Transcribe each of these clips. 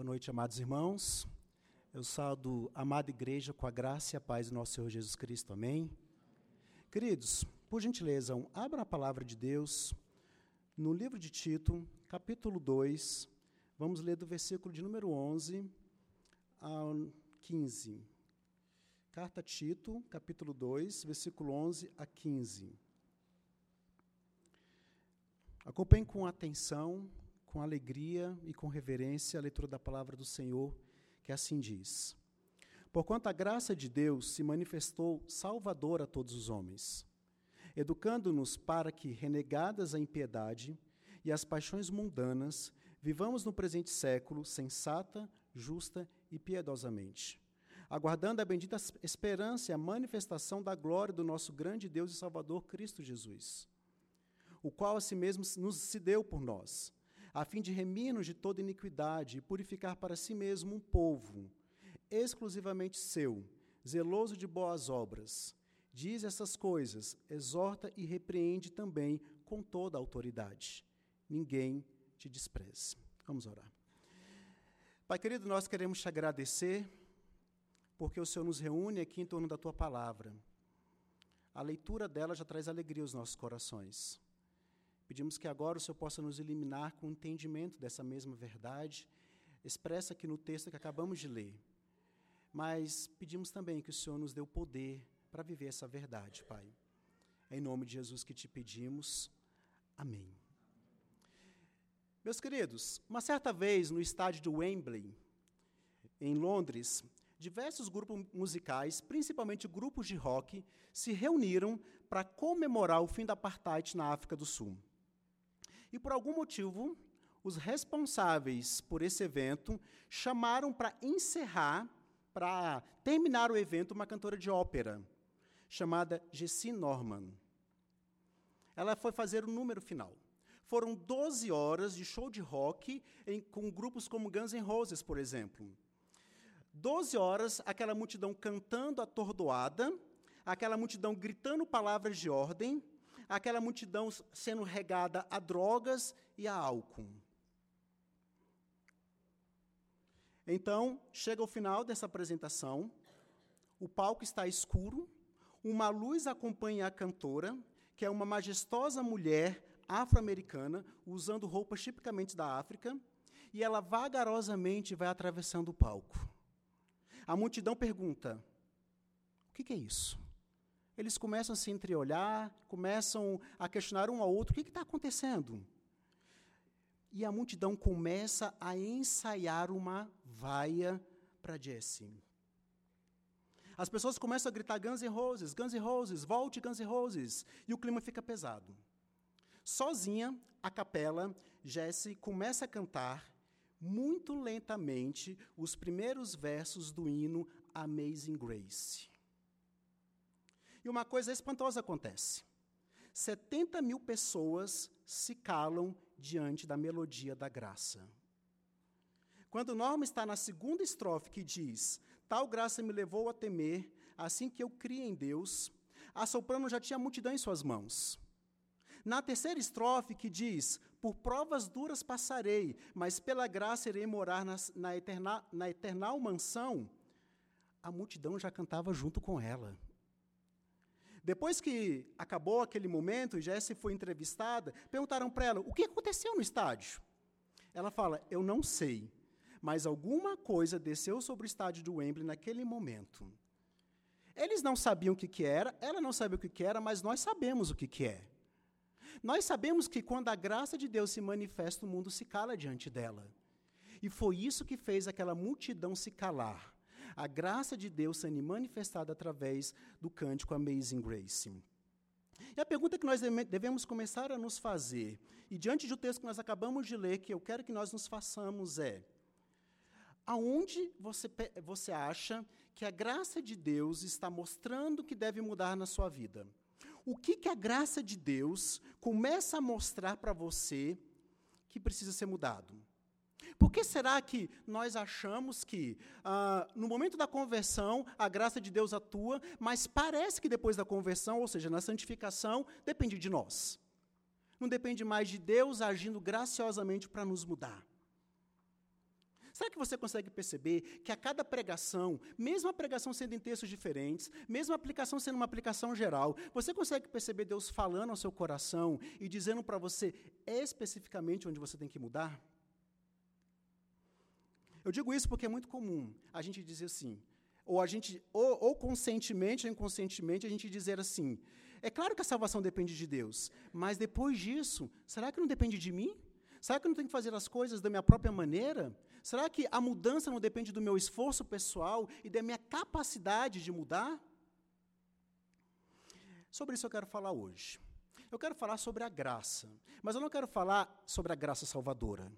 Boa noite, amados irmãos. Eu saldo a amada igreja com a graça e a paz do nosso Senhor Jesus Cristo. Amém? Queridos, por gentileza, abra a palavra de Deus no livro de Tito, capítulo 2. Vamos ler do versículo de número 11 ao 15. Carta a Tito, capítulo 2, versículo 11 a 15. Acompanhe com atenção com alegria e com reverência a leitura da palavra do Senhor, que assim diz: Porquanto a graça de Deus se manifestou salvadora a todos os homens, educando-nos para que, renegadas a impiedade e as paixões mundanas, vivamos no presente século sensata, justa e piedosamente, aguardando a bendita esperança e a manifestação da glória do nosso grande Deus e Salvador Cristo Jesus, o qual a si mesmo nos se deu por nós a fim de remir-nos de toda iniquidade e purificar para si mesmo um povo, exclusivamente seu, zeloso de boas obras. Diz essas coisas, exorta e repreende também com toda a autoridade. Ninguém te despreze. Vamos orar. Pai querido, nós queremos te agradecer porque o Senhor nos reúne aqui em torno da tua palavra. A leitura dela já traz alegria aos nossos corações. Pedimos que agora o Senhor possa nos eliminar com o entendimento dessa mesma verdade, expressa aqui no texto que acabamos de ler. Mas pedimos também que o Senhor nos dê o poder para viver essa verdade, Pai. É em nome de Jesus que te pedimos. Amém. Meus queridos, uma certa vez no estádio de Wembley, em Londres, diversos grupos musicais, principalmente grupos de rock, se reuniram para comemorar o fim da apartheid na África do Sul. E por algum motivo, os responsáveis por esse evento chamaram para encerrar, para terminar o evento, uma cantora de ópera chamada Jessie Norman. Ela foi fazer o número final. Foram 12 horas de show de rock em, com grupos como Guns N' Roses, por exemplo. 12 horas, aquela multidão cantando atordoada, aquela multidão gritando palavras de ordem, aquela multidão sendo regada a drogas e a álcool. Então, chega o final dessa apresentação, o palco está escuro, uma luz acompanha a cantora, que é uma majestosa mulher afro-americana, usando roupas tipicamente da África, e ela vagarosamente vai atravessando o palco. A multidão pergunta: o que, que é isso? Eles começam a se entreolhar, começam a questionar um ao outro: o que está acontecendo? E a multidão começa a ensaiar uma vaia para Jesse. As pessoas começam a gritar Guns N' Roses, Guns N' Roses, volte Guns N' Roses, e o clima fica pesado. Sozinha, a capela, Jesse começa a cantar muito lentamente os primeiros versos do hino Amazing Grace. Uma coisa espantosa acontece: 70 mil pessoas se calam diante da melodia da graça. Quando Norma está na segunda estrofe que diz: Tal graça me levou a temer, assim que eu criei em Deus, a soprano já tinha multidão em suas mãos. Na terceira estrofe que diz: Por provas duras passarei, mas pela graça irei morar na, na, eterna, na eternal mansão, a multidão já cantava junto com ela. Depois que acabou aquele momento e Jessie foi entrevistada, perguntaram para ela: o que aconteceu no estádio? Ela fala: eu não sei, mas alguma coisa desceu sobre o estádio do Wembley naquele momento. Eles não sabiam o que, que era, ela não sabia o que, que era, mas nós sabemos o que, que é. Nós sabemos que quando a graça de Deus se manifesta, o mundo se cala diante dela. E foi isso que fez aquela multidão se calar a graça de Deus sendo manifestada através do cântico Amazing Grace. E a pergunta que nós devemos começar a nos fazer, e diante do texto que nós acabamos de ler, que eu quero que nós nos façamos, é: aonde você, você acha que a graça de Deus está mostrando que deve mudar na sua vida? O que, que a graça de Deus começa a mostrar para você que precisa ser mudado? Por que será que nós achamos que, ah, no momento da conversão, a graça de Deus atua, mas parece que depois da conversão, ou seja, na santificação, depende de nós? Não depende mais de Deus agindo graciosamente para nos mudar. Será que você consegue perceber que a cada pregação, mesmo a pregação sendo em textos diferentes, mesmo a aplicação sendo uma aplicação geral, você consegue perceber Deus falando ao seu coração e dizendo para você especificamente onde você tem que mudar? Eu digo isso porque é muito comum a gente dizer assim, ou a gente, ou, ou conscientemente ou inconscientemente, a gente dizer assim: é claro que a salvação depende de Deus, mas depois disso, será que não depende de mim? Será que eu não tenho que fazer as coisas da minha própria maneira? Será que a mudança não depende do meu esforço pessoal e da minha capacidade de mudar? Sobre isso eu quero falar hoje. Eu quero falar sobre a graça, mas eu não quero falar sobre a graça salvadora.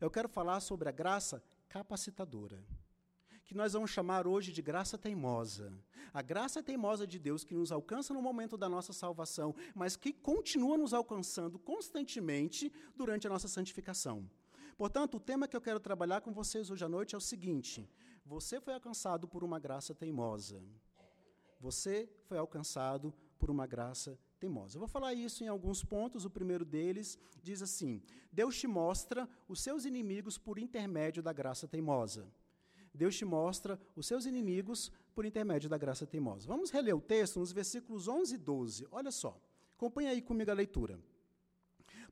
Eu quero falar sobre a graça capacitadora que nós vamos chamar hoje de graça teimosa. A graça teimosa de Deus que nos alcança no momento da nossa salvação, mas que continua nos alcançando constantemente durante a nossa santificação. Portanto, o tema que eu quero trabalhar com vocês hoje à noite é o seguinte: você foi alcançado por uma graça teimosa. Você foi alcançado por uma graça teimosa. Eu vou falar isso em alguns pontos. O primeiro deles diz assim: Deus te mostra os seus inimigos por intermédio da graça teimosa. Deus te mostra os seus inimigos por intermédio da graça teimosa. Vamos reler o texto nos versículos 11 e 12. Olha só. Acompanhe aí comigo a leitura.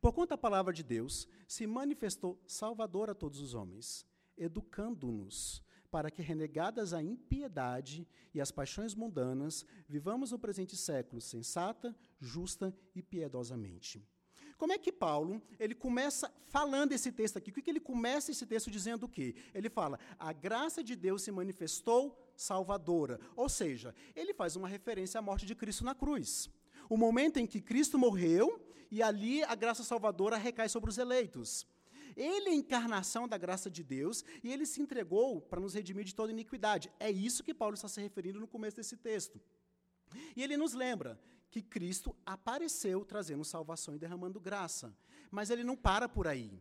Porquanto a palavra de Deus se manifestou salvadora a todos os homens, educando-nos para que, renegadas a impiedade e as paixões mundanas, vivamos no presente século sensata, justa e piedosamente como é que Paulo, ele começa falando esse texto aqui? O que, que ele começa esse texto dizendo o quê? Ele fala, a graça de Deus se manifestou salvadora. Ou seja, ele faz uma referência à morte de Cristo na cruz. O momento em que Cristo morreu e ali a graça salvadora recai sobre os eleitos. Ele é a encarnação da graça de Deus e ele se entregou para nos redimir de toda iniquidade. É isso que Paulo está se referindo no começo desse texto. E ele nos lembra que Cristo apareceu trazendo salvação e derramando graça. Mas ele não para por aí.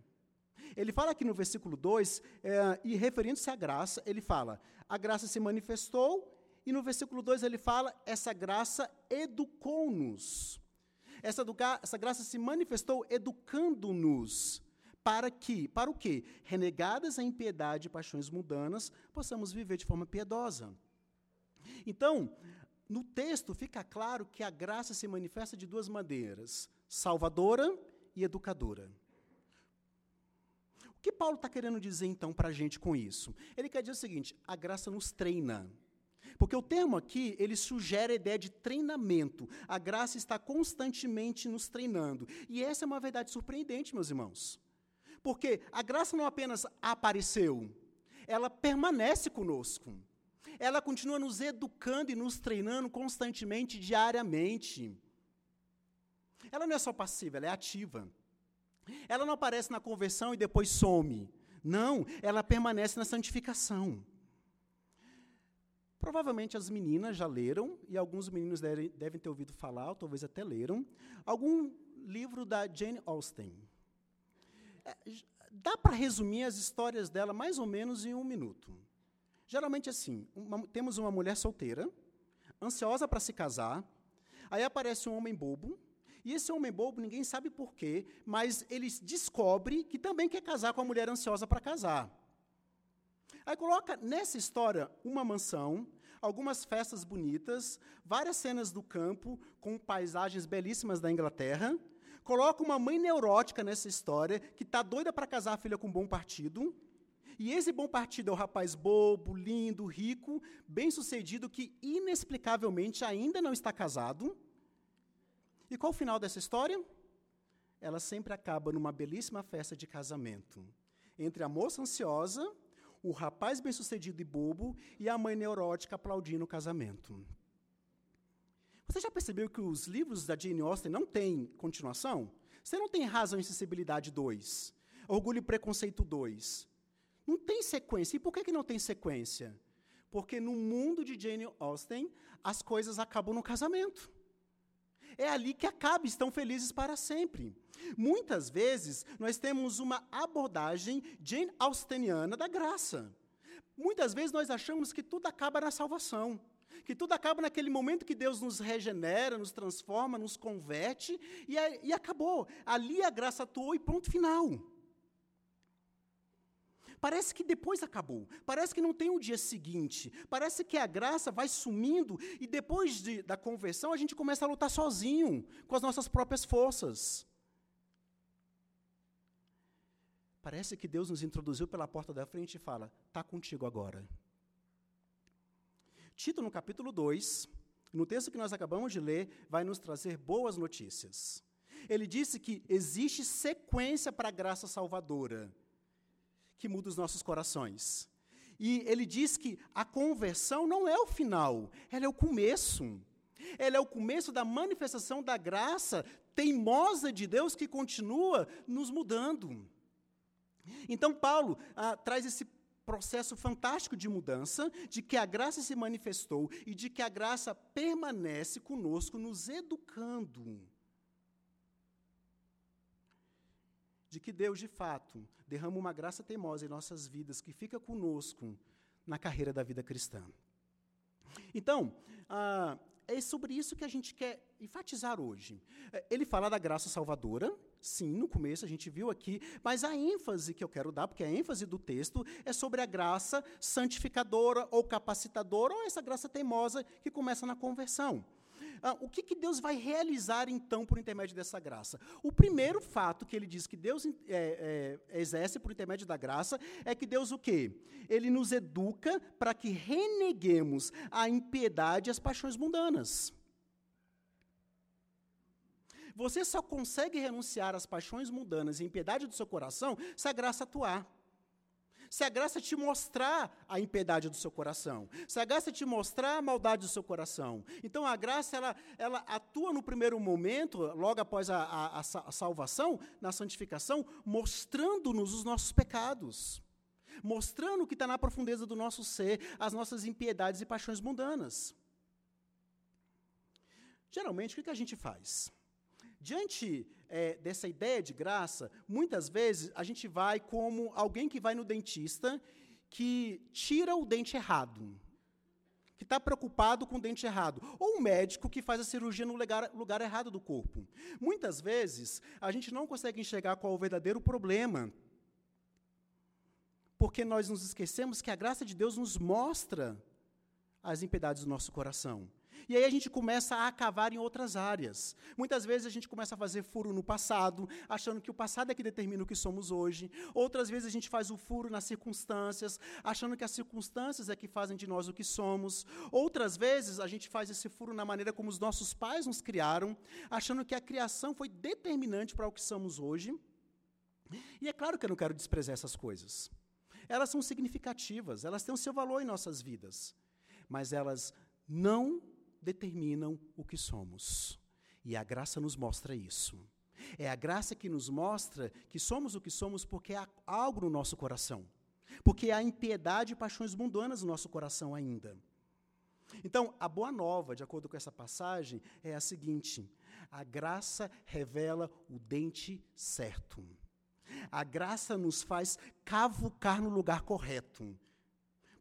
Ele fala aqui no versículo 2, é, e referindo-se à graça, ele fala: a graça se manifestou, e no versículo 2 ele fala: essa graça educou-nos. Essa, essa graça se manifestou educando-nos. Para que? Para o quê? Renegadas a impiedade e paixões mundanas, possamos viver de forma piedosa. Então, no texto fica claro que a graça se manifesta de duas maneiras: salvadora e educadora. O que Paulo está querendo dizer então para a gente com isso? Ele quer dizer o seguinte: a graça nos treina. Porque o termo aqui, ele sugere a ideia de treinamento. A graça está constantemente nos treinando. E essa é uma verdade surpreendente, meus irmãos. Porque a graça não apenas apareceu, ela permanece conosco ela continua nos educando e nos treinando constantemente, diariamente. Ela não é só passiva, ela é ativa. Ela não aparece na conversão e depois some. Não, ela permanece na santificação. Provavelmente as meninas já leram, e alguns meninos devem, ter ouvido falar, ou talvez até leram, algum livro da Jane Austen. É, dá para resumir as histórias dela mais ou menos em um minuto. Geralmente assim, uma, temos uma mulher solteira, ansiosa para se casar, aí aparece um homem bobo, e esse homem bobo, ninguém sabe porquê, mas ele descobre que também quer casar com a mulher ansiosa para casar. Aí coloca nessa história uma mansão, algumas festas bonitas, várias cenas do campo com paisagens belíssimas da Inglaterra. Coloca uma mãe neurótica nessa história que está doida para casar a filha com um bom partido. E esse bom partido é o rapaz bobo, lindo, rico, bem-sucedido, que inexplicavelmente ainda não está casado. E qual o final dessa história? Ela sempre acaba numa belíssima festa de casamento entre a moça ansiosa, o rapaz bem-sucedido e bobo e a mãe neurótica aplaudindo o casamento. Você já percebeu que os livros da Jane Austen não têm continuação? Você não tem Razão e Sensibilidade 2, Orgulho e Preconceito 2, não tem sequência. E por que, que não tem sequência? Porque no mundo de Jane Austen, as coisas acabam no casamento. É ali que acaba, estão felizes para sempre. Muitas vezes, nós temos uma abordagem Jane Austeniana da graça. Muitas vezes nós achamos que tudo acaba na salvação, que tudo acaba naquele momento que Deus nos regenera, nos transforma, nos converte, e, e acabou. Ali a graça atuou e ponto final. Parece que depois acabou. Parece que não tem o dia seguinte. Parece que a graça vai sumindo e depois de, da conversão a gente começa a lutar sozinho, com as nossas próprias forças. Parece que Deus nos introduziu pela porta da frente e fala: está contigo agora. Tito, no capítulo 2, no texto que nós acabamos de ler, vai nos trazer boas notícias. Ele disse que existe sequência para a graça salvadora que muda os nossos corações. E ele diz que a conversão não é o final, ela é o começo. Ela é o começo da manifestação da graça teimosa de Deus que continua nos mudando. Então, Paulo ah, traz esse processo fantástico de mudança, de que a graça se manifestou e de que a graça permanece conosco, nos educando. de que Deus, de fato, derrama uma graça teimosa em nossas vidas, que fica conosco na carreira da vida cristã. Então, ah, é sobre isso que a gente quer enfatizar hoje. É, ele fala da graça salvadora, sim, no começo a gente viu aqui, mas a ênfase que eu quero dar, porque a ênfase do texto é sobre a graça santificadora ou capacitadora, ou essa graça teimosa que começa na conversão. Ah, o que, que Deus vai realizar, então, por intermédio dessa graça? O primeiro fato que ele diz que Deus é, é, exerce por intermédio da graça é que Deus o quê? Ele nos educa para que reneguemos a impiedade e as paixões mundanas. Você só consegue renunciar às paixões mundanas e impiedade do seu coração se a graça atuar. Se a graça te mostrar a impiedade do seu coração, se a graça te mostrar a maldade do seu coração. Então a graça ela, ela atua no primeiro momento, logo após a, a, a salvação, na santificação, mostrando-nos os nossos pecados, mostrando o que está na profundeza do nosso ser, as nossas impiedades e paixões mundanas. Geralmente, o que a gente faz? Diante é, dessa ideia de graça, muitas vezes a gente vai como alguém que vai no dentista que tira o dente errado, que está preocupado com o dente errado, ou um médico que faz a cirurgia no lugar, lugar errado do corpo. Muitas vezes a gente não consegue enxergar qual é o verdadeiro problema, porque nós nos esquecemos que a graça de Deus nos mostra as impiedades do nosso coração. E aí a gente começa a cavar em outras áreas. Muitas vezes a gente começa a fazer furo no passado, achando que o passado é que determina o que somos hoje. Outras vezes a gente faz o furo nas circunstâncias, achando que as circunstâncias é que fazem de nós o que somos. Outras vezes a gente faz esse furo na maneira como os nossos pais nos criaram, achando que a criação foi determinante para o que somos hoje. E é claro que eu não quero desprezar essas coisas. Elas são significativas, elas têm o seu valor em nossas vidas, mas elas não determinam o que somos. E a graça nos mostra isso. É a graça que nos mostra que somos o que somos porque há algo no nosso coração. Porque há impiedade e paixões mundanas no nosso coração ainda. Então, a boa nova, de acordo com essa passagem, é a seguinte: a graça revela o dente certo. A graça nos faz cavucar no lugar correto.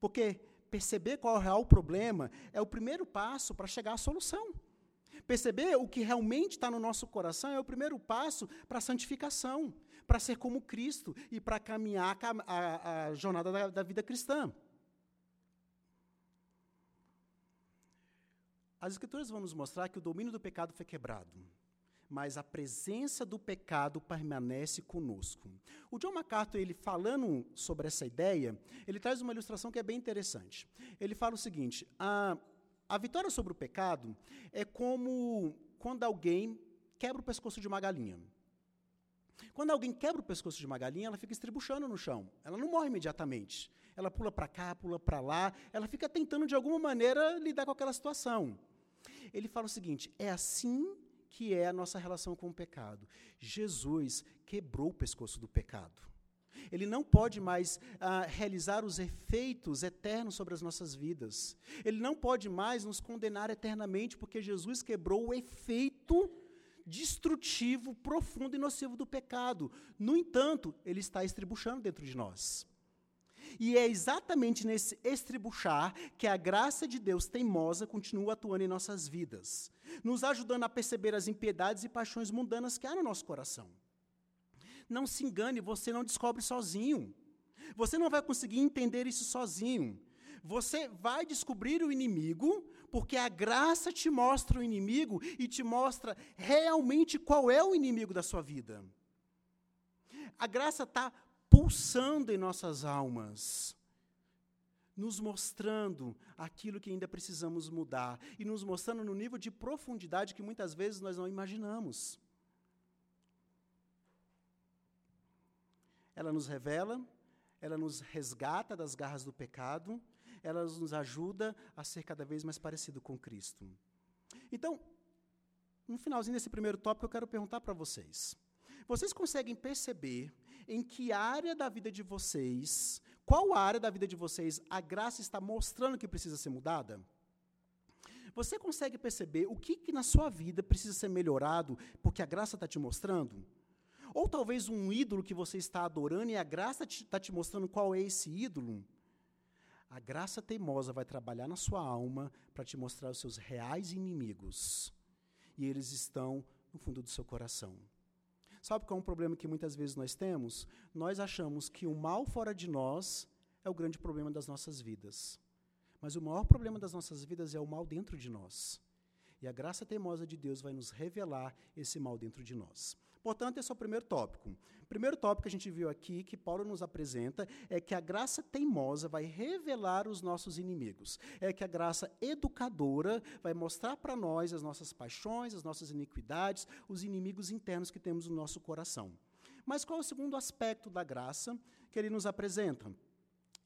Porque perceber qual é o real problema é o primeiro passo para chegar à solução. Perceber o que realmente está no nosso coração é o primeiro passo para a santificação, para ser como Cristo e para caminhar a, a, a jornada da, da vida cristã. As Escrituras vão nos mostrar que o domínio do pecado foi quebrado mas a presença do pecado permanece conosco. O John MacArthur, ele falando sobre essa ideia, ele traz uma ilustração que é bem interessante. Ele fala o seguinte: a, a vitória sobre o pecado é como quando alguém quebra o pescoço de uma galinha. Quando alguém quebra o pescoço de uma galinha, ela fica estribuchando no chão. Ela não morre imediatamente. Ela pula para cá, pula para lá, ela fica tentando de alguma maneira lidar com aquela situação. Ele fala o seguinte: é assim que é a nossa relação com o pecado. Jesus quebrou o pescoço do pecado. Ele não pode mais ah, realizar os efeitos eternos sobre as nossas vidas. Ele não pode mais nos condenar eternamente, porque Jesus quebrou o efeito destrutivo, profundo e nocivo do pecado. No entanto, ele está estribuchando dentro de nós. E é exatamente nesse estribuchar que a graça de Deus teimosa continua atuando em nossas vidas, nos ajudando a perceber as impiedades e paixões mundanas que há no nosso coração. Não se engane, você não descobre sozinho. Você não vai conseguir entender isso sozinho. Você vai descobrir o inimigo, porque a graça te mostra o inimigo e te mostra realmente qual é o inimigo da sua vida. A graça está pulsando em nossas almas, nos mostrando aquilo que ainda precisamos mudar e nos mostrando no nível de profundidade que muitas vezes nós não imaginamos. Ela nos revela, ela nos resgata das garras do pecado, ela nos ajuda a ser cada vez mais parecido com Cristo. Então, no finalzinho desse primeiro tópico, eu quero perguntar para vocês: vocês conseguem perceber em que área da vida de vocês, qual área da vida de vocês a graça está mostrando que precisa ser mudada? Você consegue perceber o que, que na sua vida precisa ser melhorado porque a graça está te mostrando? Ou talvez um ídolo que você está adorando e a graça está te, te mostrando qual é esse ídolo? A graça teimosa vai trabalhar na sua alma para te mostrar os seus reais inimigos. E eles estão no fundo do seu coração. Sabe qual é um problema que muitas vezes nós temos? Nós achamos que o mal fora de nós é o grande problema das nossas vidas. Mas o maior problema das nossas vidas é o mal dentro de nós. E a graça teimosa de Deus vai nos revelar esse mal dentro de nós. Portanto, esse é o primeiro tópico. Primeiro tópico que a gente viu aqui, que Paulo nos apresenta, é que a graça teimosa vai revelar os nossos inimigos. É que a graça educadora vai mostrar para nós as nossas paixões, as nossas iniquidades, os inimigos internos que temos no nosso coração. Mas qual é o segundo aspecto da graça que ele nos apresenta?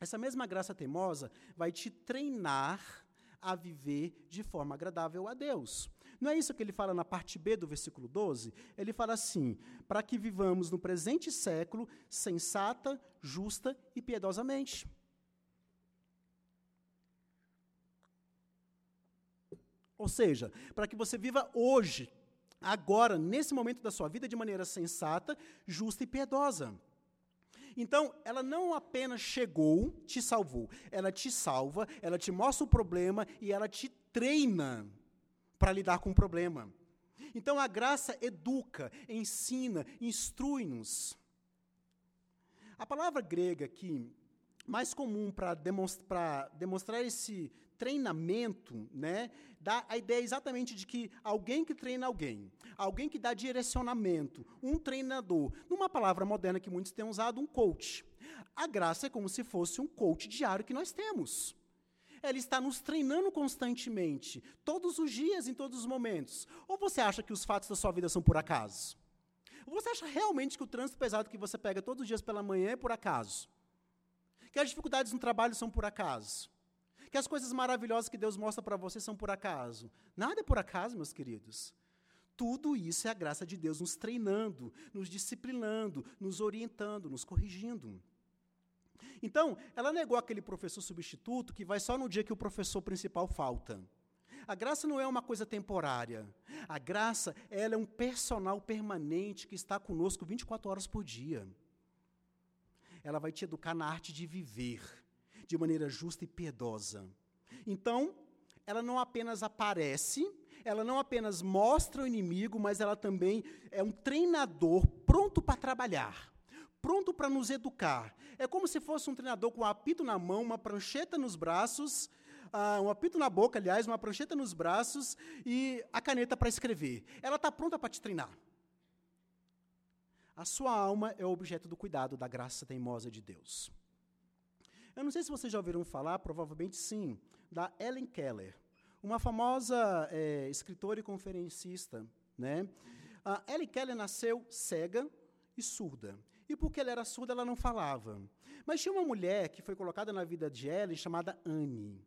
Essa mesma graça teimosa vai te treinar a viver de forma agradável a Deus. Não é isso que ele fala na parte B do versículo 12? Ele fala assim: para que vivamos no presente século sensata, justa e piedosamente. Ou seja, para que você viva hoje, agora, nesse momento da sua vida, de maneira sensata, justa e piedosa. Então, ela não apenas chegou, te salvou, ela te salva, ela te mostra o problema e ela te treina para lidar com o problema. Então a graça educa, ensina, instrui-nos. A palavra grega aqui, mais comum para demonstrar, demonstrar esse treinamento, né, dá a ideia exatamente de que alguém que treina alguém, alguém que dá direcionamento, um treinador. Numa palavra moderna que muitos têm usado, um coach. A graça é como se fosse um coach diário que nós temos. Ela está nos treinando constantemente, todos os dias, em todos os momentos. Ou você acha que os fatos da sua vida são por acaso? Ou você acha realmente que o trânsito pesado que você pega todos os dias pela manhã é por acaso? Que as dificuldades no trabalho são por acaso? Que as coisas maravilhosas que Deus mostra para você são por acaso? Nada é por acaso, meus queridos. Tudo isso é a graça de Deus nos treinando, nos disciplinando, nos orientando, nos corrigindo. Então, ela negou aquele professor substituto que vai só no dia que o professor principal falta. A graça não é uma coisa temporária. A graça, ela é um personal permanente que está conosco 24 horas por dia. Ela vai te educar na arte de viver de maneira justa e piedosa. Então, ela não apenas aparece, ela não apenas mostra o inimigo, mas ela também é um treinador pronto para trabalhar pronto para nos educar. É como se fosse um treinador com um apito na mão, uma prancheta nos braços, uh, um apito na boca, aliás, uma prancheta nos braços e a caneta para escrever. Ela está pronta para te treinar. A sua alma é objeto do cuidado da graça teimosa de Deus. Eu não sei se vocês já ouviram falar, provavelmente sim, da Ellen Keller, uma famosa é, escritora e conferencista. Né? A Ellen Keller nasceu cega e surda. E porque ela era surda, ela não falava. Mas tinha uma mulher que foi colocada na vida de Ellen chamada Anne.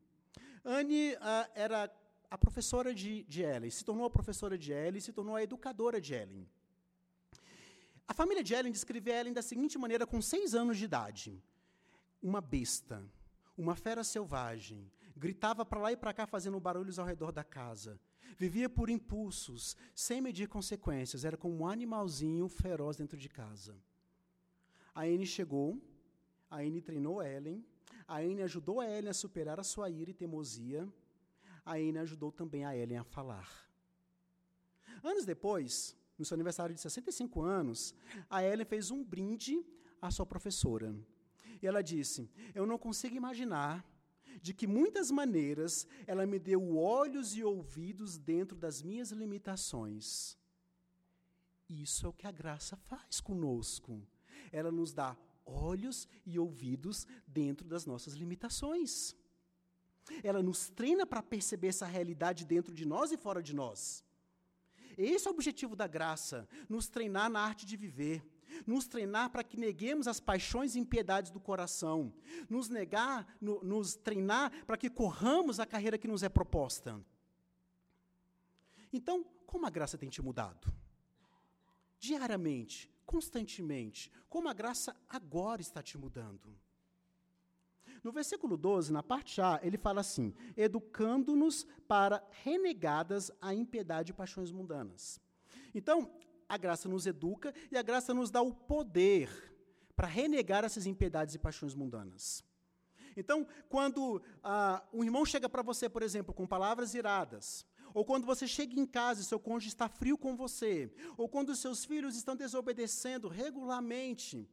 Anne uh, era a professora de, de Ellen, se tornou a professora de Ellen, se tornou a educadora de Ellen. A família de Ellen descreve Ellen da seguinte maneira, com seis anos de idade: uma besta, uma fera selvagem, gritava para lá e para cá fazendo barulhos ao redor da casa. Vivia por impulsos, sem medir consequências, era como um animalzinho feroz dentro de casa. A Anne chegou, a Anne treinou Ellen, a Anne ajudou a Ellen a superar a sua ira e teimosia, a Anne ajudou também a Ellen a falar. Anos depois, no seu aniversário de 65 anos, a Ellen fez um brinde à sua professora. E ela disse: Eu não consigo imaginar de que muitas maneiras ela me deu olhos e ouvidos dentro das minhas limitações. Isso é o que a graça faz conosco. Ela nos dá olhos e ouvidos dentro das nossas limitações. Ela nos treina para perceber essa realidade dentro de nós e fora de nós. Esse é o objetivo da graça, nos treinar na arte de viver, nos treinar para que neguemos as paixões e impiedades do coração, nos negar, no, nos treinar para que corramos a carreira que nos é proposta. Então, como a graça tem te mudado? Diariamente, constantemente, como a graça agora está te mudando? No versículo 12, na parte A, ele fala assim: educando-nos para renegadas a impiedade e paixões mundanas. Então, a graça nos educa e a graça nos dá o poder para renegar essas impiedades e paixões mundanas. Então, quando ah, um irmão chega para você, por exemplo, com palavras iradas, ou quando você chega em casa e seu cônjuge está frio com você, ou quando seus filhos estão desobedecendo regularmente,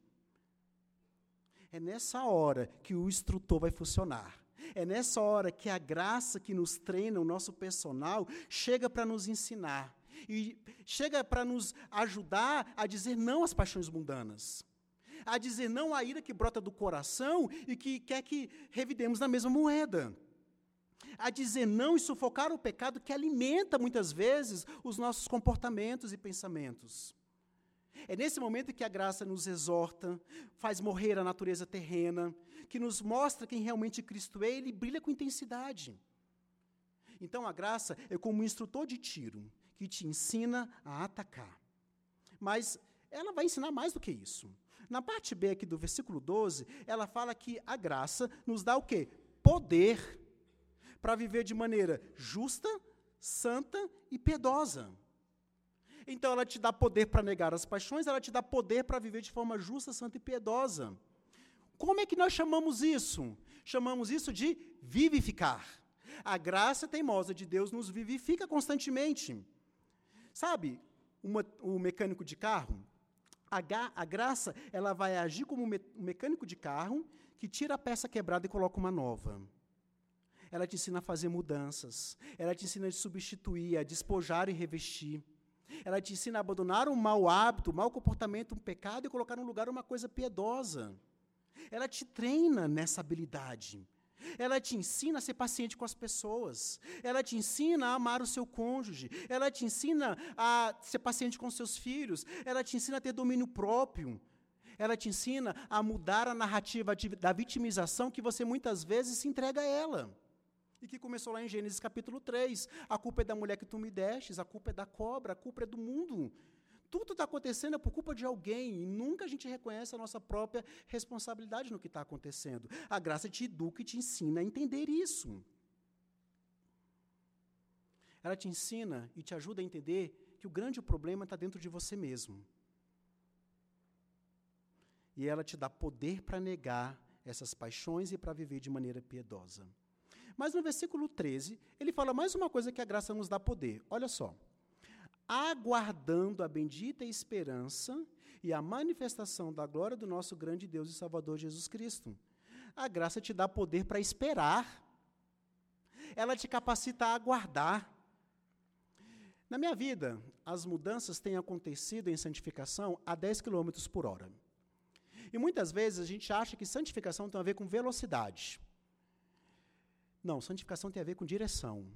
é nessa hora que o instrutor vai funcionar. É nessa hora que a graça que nos treina, o nosso personal, chega para nos ensinar. E chega para nos ajudar a dizer não às paixões mundanas. A dizer não à ira que brota do coração e que quer que revidemos na mesma moeda. A dizer não e sufocar o pecado que alimenta muitas vezes os nossos comportamentos e pensamentos. É nesse momento que a graça nos exorta, faz morrer a natureza terrena, que nos mostra quem realmente Cristo é, ele brilha com intensidade. Então a graça é como um instrutor de tiro, que te ensina a atacar. Mas ela vai ensinar mais do que isso. Na parte B aqui do versículo 12, ela fala que a graça nos dá o quê? Poder para viver de maneira justa, santa e piedosa. Então ela te dá poder para negar as paixões, ela te dá poder para viver de forma justa, santa e piedosa. Como é que nós chamamos isso? Chamamos isso de vivificar. A graça teimosa de Deus nos vivifica constantemente. Sabe, uma, o mecânico de carro, a, a, graça, ela vai agir como um mecânico de carro que tira a peça quebrada e coloca uma nova. Ela te ensina a fazer mudanças. Ela te ensina a substituir, a despojar e revestir. Ela te ensina a abandonar um mau hábito, um mau comportamento, um pecado e colocar no lugar uma coisa piedosa. Ela te treina nessa habilidade. Ela te ensina a ser paciente com as pessoas. Ela te ensina a amar o seu cônjuge. Ela te ensina a ser paciente com seus filhos. Ela te ensina a ter domínio próprio. Ela te ensina a mudar a narrativa da vitimização que você muitas vezes se entrega a ela e que começou lá em Gênesis capítulo 3. A culpa é da mulher que tu me destes, a culpa é da cobra, a culpa é do mundo. Tudo está acontecendo é por culpa de alguém e nunca a gente reconhece a nossa própria responsabilidade no que está acontecendo. A graça te educa e te ensina a entender isso. Ela te ensina e te ajuda a entender que o grande problema está dentro de você mesmo. E ela te dá poder para negar essas paixões e para viver de maneira piedosa. Mas no versículo 13, ele fala mais uma coisa que a graça nos dá poder. Olha só. Aguardando a bendita esperança e a manifestação da glória do nosso grande Deus e Salvador Jesus Cristo. A graça te dá poder para esperar. Ela te capacita a aguardar. Na minha vida, as mudanças têm acontecido em santificação a 10 km por hora. E muitas vezes a gente acha que santificação tem a ver com velocidade. Não, santificação tem a ver com direção.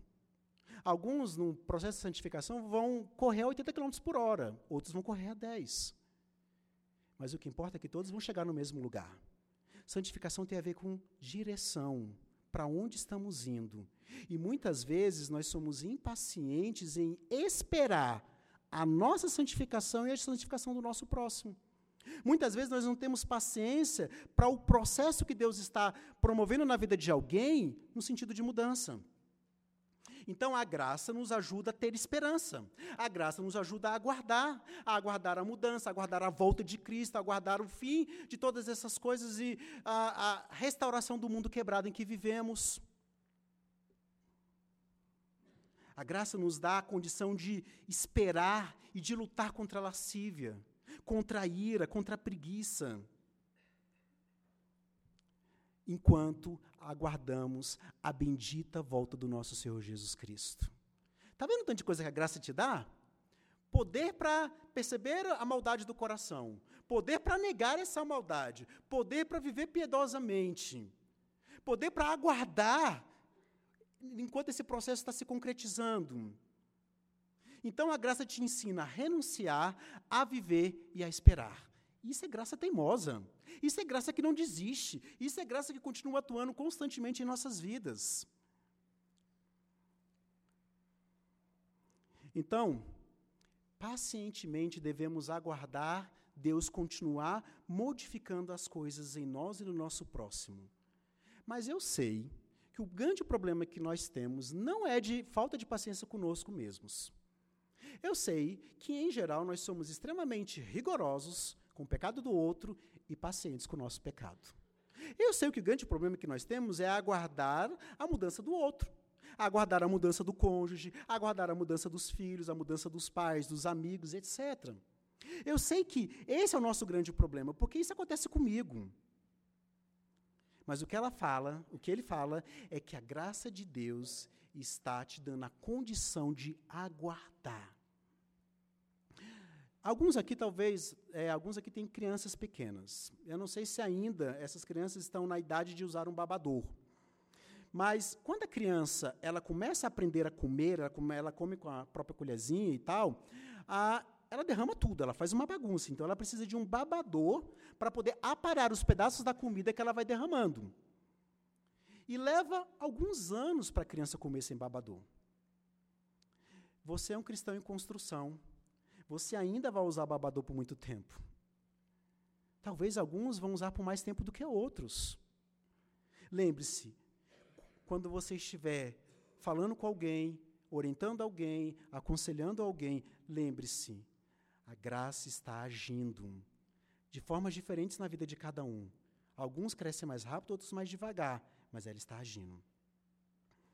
Alguns, no processo de santificação, vão correr a 80 km por hora, outros vão correr a 10. Mas o que importa é que todos vão chegar no mesmo lugar. Santificação tem a ver com direção, para onde estamos indo. E muitas vezes nós somos impacientes em esperar a nossa santificação e a santificação do nosso próximo. Muitas vezes nós não temos paciência para o processo que Deus está promovendo na vida de alguém no sentido de mudança. Então a graça nos ajuda a ter esperança. A graça nos ajuda a aguardar, a aguardar a mudança, a aguardar a volta de Cristo, a aguardar o fim de todas essas coisas e a, a restauração do mundo quebrado em que vivemos. A graça nos dá a condição de esperar e de lutar contra a lascívia contra a ira, contra a preguiça. enquanto aguardamos a bendita volta do nosso Senhor Jesus Cristo. Está vendo tanto de coisa que a graça te dá? Poder para perceber a maldade do coração, poder para negar essa maldade, poder para viver piedosamente, poder para aguardar enquanto esse processo está se concretizando. Então a graça te ensina a renunciar, a viver e a esperar. Isso é graça teimosa. Isso é graça que não desiste. Isso é graça que continua atuando constantemente em nossas vidas. Então, pacientemente devemos aguardar Deus continuar modificando as coisas em nós e no nosso próximo. Mas eu sei que o grande problema que nós temos não é de falta de paciência conosco mesmos. Eu sei que, em geral, nós somos extremamente rigorosos com o pecado do outro e pacientes com o nosso pecado. Eu sei que o grande problema que nós temos é aguardar a mudança do outro. Aguardar a mudança do cônjuge, aguardar a mudança dos filhos, a mudança dos pais, dos amigos, etc. Eu sei que esse é o nosso grande problema, porque isso acontece comigo. Mas o que ela fala, o que ele fala, é que a graça de Deus está te dando a condição de aguardar. Alguns aqui, talvez, é, alguns aqui têm crianças pequenas. Eu não sei se ainda essas crianças estão na idade de usar um babador. Mas quando a criança ela começa a aprender a comer, ela come, ela come com a própria colherzinha e tal, a, ela derrama tudo, ela faz uma bagunça. Então ela precisa de um babador para poder aparar os pedaços da comida que ela vai derramando. E leva alguns anos para a criança comer sem babador. Você é um cristão em construção você ainda vai usar babador por muito tempo. Talvez alguns vão usar por mais tempo do que outros. Lembre-se, quando você estiver falando com alguém, orientando alguém, aconselhando alguém, lembre-se, a graça está agindo de formas diferentes na vida de cada um. Alguns crescem mais rápido, outros mais devagar, mas ela está agindo.